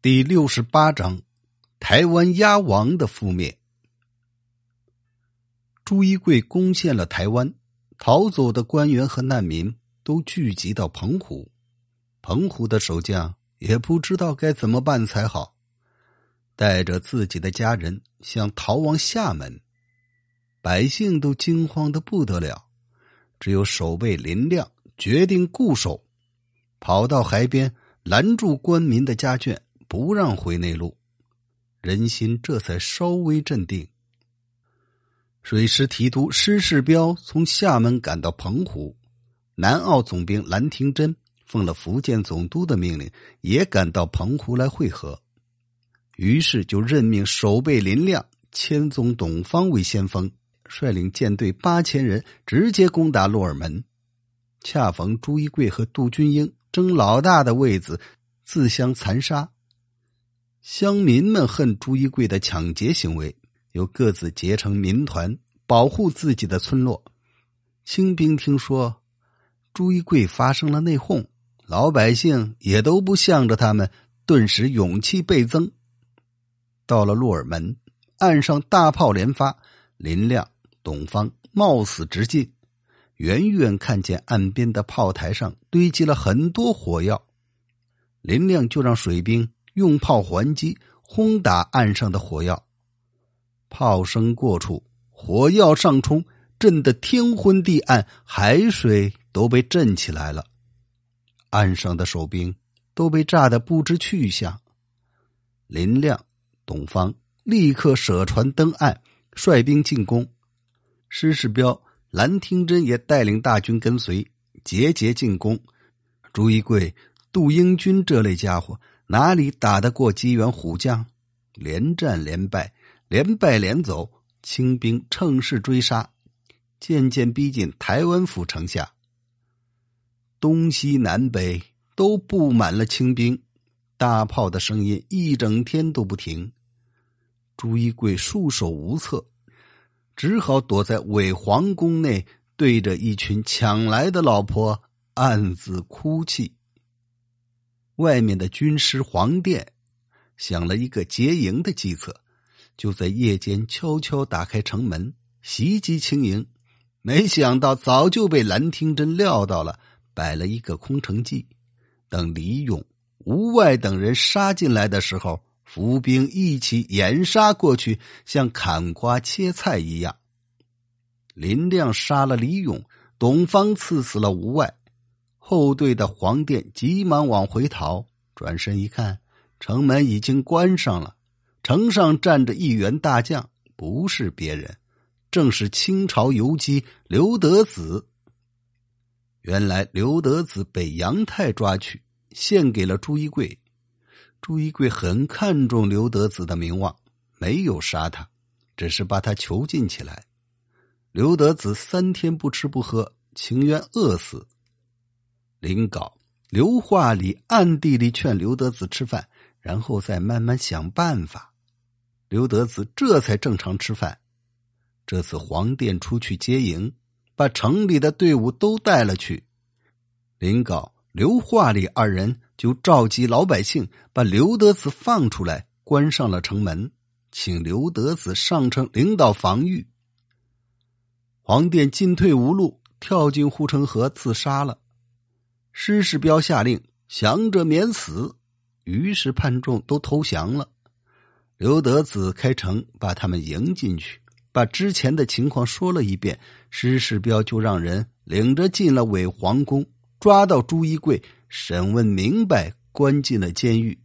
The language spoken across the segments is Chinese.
第六十八章：台湾鸭王的覆灭。朱一贵攻陷了台湾，逃走的官员和难民都聚集到澎湖。澎湖的守将也不知道该怎么办才好，带着自己的家人想逃往厦门，百姓都惊慌的不得了。只有守备林亮决定固守，跑到海边拦住官民的家眷。不让回内陆，人心这才稍微镇定。水师提督施世标从厦门赶到澎湖，南澳总兵兰廷珍奉了福建总督的命令，也赶到澎湖来会合。于是就任命守备林亮、千总董方为先锋，率领舰队八千人直接攻打洛尔门。恰逢朱一贵和杜君英争老大的位子，自相残杀。乡民们恨朱一贵的抢劫行为，又各自结成民团保护自己的村落。清兵听说朱一贵发生了内讧，老百姓也都不向着他们，顿时勇气倍增。到了鹿耳门，岸上大炮连发，林亮、董方冒死直进，远远看见岸边的炮台上堆积了很多火药，林亮就让水兵。用炮还击，轰打岸上的火药。炮声过处，火药上冲，震得天昏地暗，海水都被震起来了。岸上的守兵都被炸得不知去向。林亮、董方立刻舍船登岸，率兵进攻。施世标、蓝廷珍也带领大军跟随，节节进攻。朱一贵、杜英军这类家伙。哪里打得过机缘虎将？连战连败，连败连走。清兵乘势追杀，渐渐逼近台湾府城下。东西南北都布满了清兵，大炮的声音一整天都不停。朱一贵束手无策，只好躲在伪皇宫内，对着一群抢来的老婆暗自哭泣。外面的军师黄殿想了一个劫营的计策，就在夜间悄悄打开城门袭击青营。没想到早就被蓝廷珍料到了，摆了一个空城计。等李勇、吴外等人杀进来的时候，伏兵一起掩杀过去，像砍瓜切菜一样。林亮杀了李勇，董方刺死了吴外。后队的黄殿急忙往回逃，转身一看，城门已经关上了。城上站着一员大将，不是别人，正是清朝游击刘德子。原来刘德子被杨泰抓去，献给了朱一贵。朱一贵很看重刘德子的名望，没有杀他，只是把他囚禁起来。刘德子三天不吃不喝，情愿饿死。临稿，刘化礼暗地里劝刘德子吃饭，然后再慢慢想办法。刘德子这才正常吃饭。这次黄殿出去接营，把城里的队伍都带了去。临稿，刘化礼二人就召集老百姓，把刘德子放出来，关上了城门，请刘德子上城领导防御。黄殿进退无路，跳进护城河自杀了。施世标下令，降者免死。于是叛众都投降了。刘德子开城，把他们迎进去，把之前的情况说了一遍。施世标就让人领着进了伪皇宫，抓到朱一贵，审问明白，关进了监狱。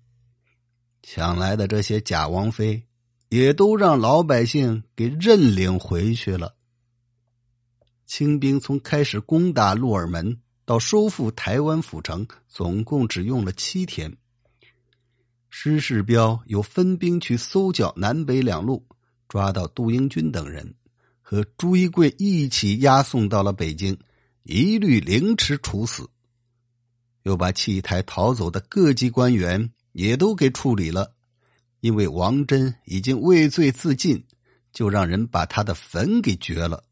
抢来的这些假王妃，也都让老百姓给认领回去了。清兵从开始攻打鹿耳门。到收复台湾府城，总共只用了七天。施世标又分兵去搜剿南北两路，抓到杜英军等人，和朱一贵一起押送到了北京，一律凌迟处死。又把弃台逃走的各级官员也都给处理了，因为王真已经畏罪自尽，就让人把他的坟给掘了。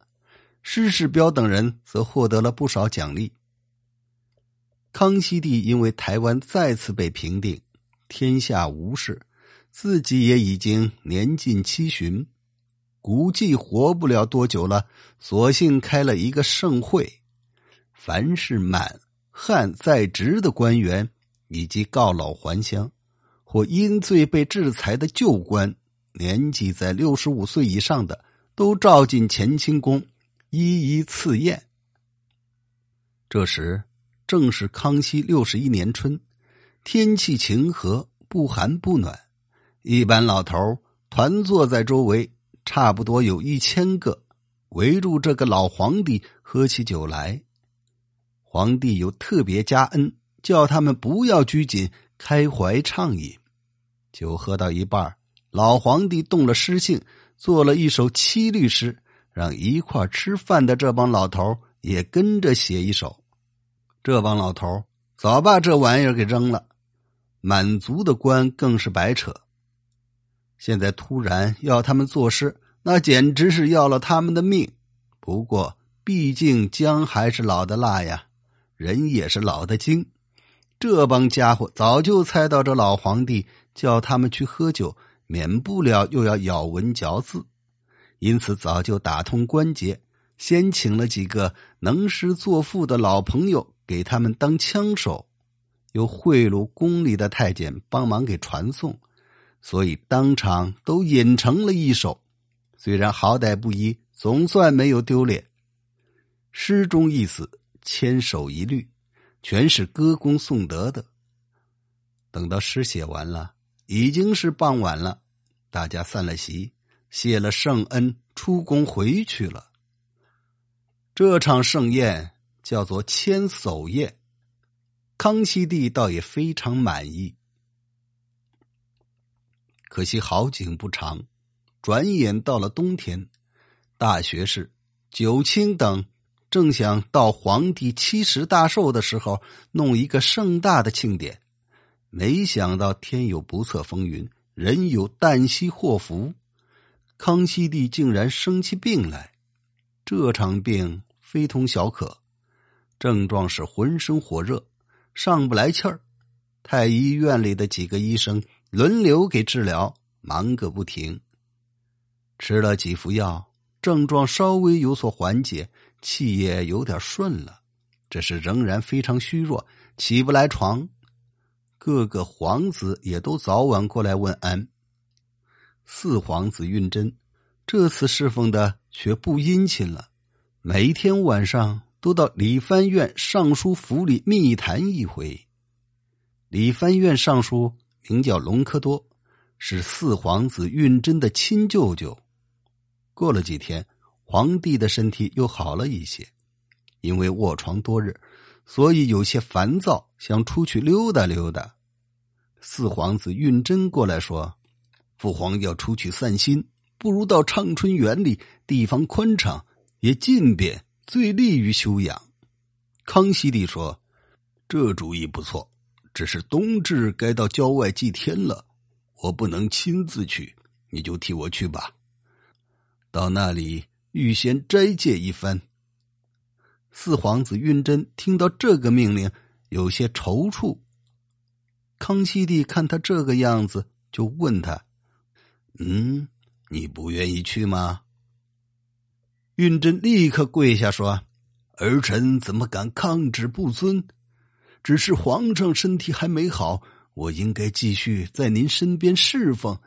施世标等人则获得了不少奖励。康熙帝因为台湾再次被平定，天下无事，自己也已经年近七旬，估计活不了多久了。索性开了一个盛会，凡是满汉在职的官员，以及告老还乡或因罪被制裁的旧官，年纪在六十五岁以上的，都召进乾清宫，一一赐宴。这时正是康熙六十一年春。天气晴和，不寒不暖。一班老头团坐在周围，差不多有一千个，围住这个老皇帝喝起酒来。皇帝有特别加恩，叫他们不要拘谨，开怀畅饮。酒喝到一半，老皇帝动了诗兴，做了一首七律诗，让一块吃饭的这帮老头也跟着写一首。这帮老头早把这玩意儿给扔了。满族的官更是白扯，现在突然要他们作诗，那简直是要了他们的命。不过，毕竟姜还是老的辣呀，人也是老的精。这帮家伙早就猜到这老皇帝叫他们去喝酒，免不了又要咬文嚼字，因此早就打通关节，先请了几个能诗作赋的老朋友给他们当枪手。又贿赂宫里的太监帮忙给传送，所以当场都引成了一首。虽然好歹不一，总算没有丢脸。诗中意思千首一律，全是歌功颂德的。等到诗写完了，已经是傍晚了，大家散了席，谢了圣恩，出宫回去了。这场盛宴叫做千叟宴。康熙帝倒也非常满意，可惜好景不长，转眼到了冬天，大学士、九卿等正想到皇帝七十大寿的时候弄一个盛大的庆典，没想到天有不测风云，人有旦夕祸福，康熙帝竟然生起病来。这场病非同小可，症状是浑身火热。上不来气儿，太医院里的几个医生轮流给治疗，忙个不停。吃了几副药，症状稍微有所缓解，气也有点顺了，只是仍然非常虚弱，起不来床。各个皇子也都早晚过来问安。四皇子胤禛这次侍奉的却不殷勤了，每天晚上。都到李藩院尚书府里密谈一回。李藩院尚书名叫隆科多，是四皇子胤禛的亲舅舅。过了几天，皇帝的身体又好了一些，因为卧床多日，所以有些烦躁，想出去溜达溜达。四皇子胤禛过来说：“父皇要出去散心，不如到畅春园里，地方宽敞，也近便。”最利于修养。康熙帝说：“这主意不错，只是冬至该到郊外祭天了，我不能亲自去，你就替我去吧。到那里预先斋戒一番。”四皇子胤禛听到这个命令，有些踌躇。康熙帝看他这个样子，就问他：“嗯，你不愿意去吗？”胤禛立刻跪下说：“儿臣怎么敢抗旨不遵？只是皇上身体还没好，我应该继续在您身边侍奉，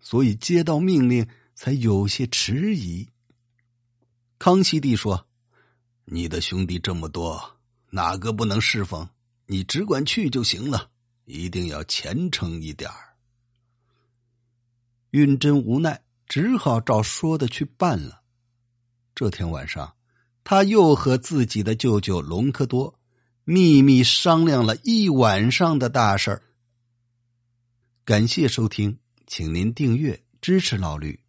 所以接到命令才有些迟疑。”康熙帝说：“你的兄弟这么多，哪个不能侍奉？你只管去就行了，一定要虔诚一点儿。”胤禛无奈，只好照说的去办了。这天晚上，他又和自己的舅舅隆科多秘密商量了一晚上的大事儿。感谢收听，请您订阅支持老吕。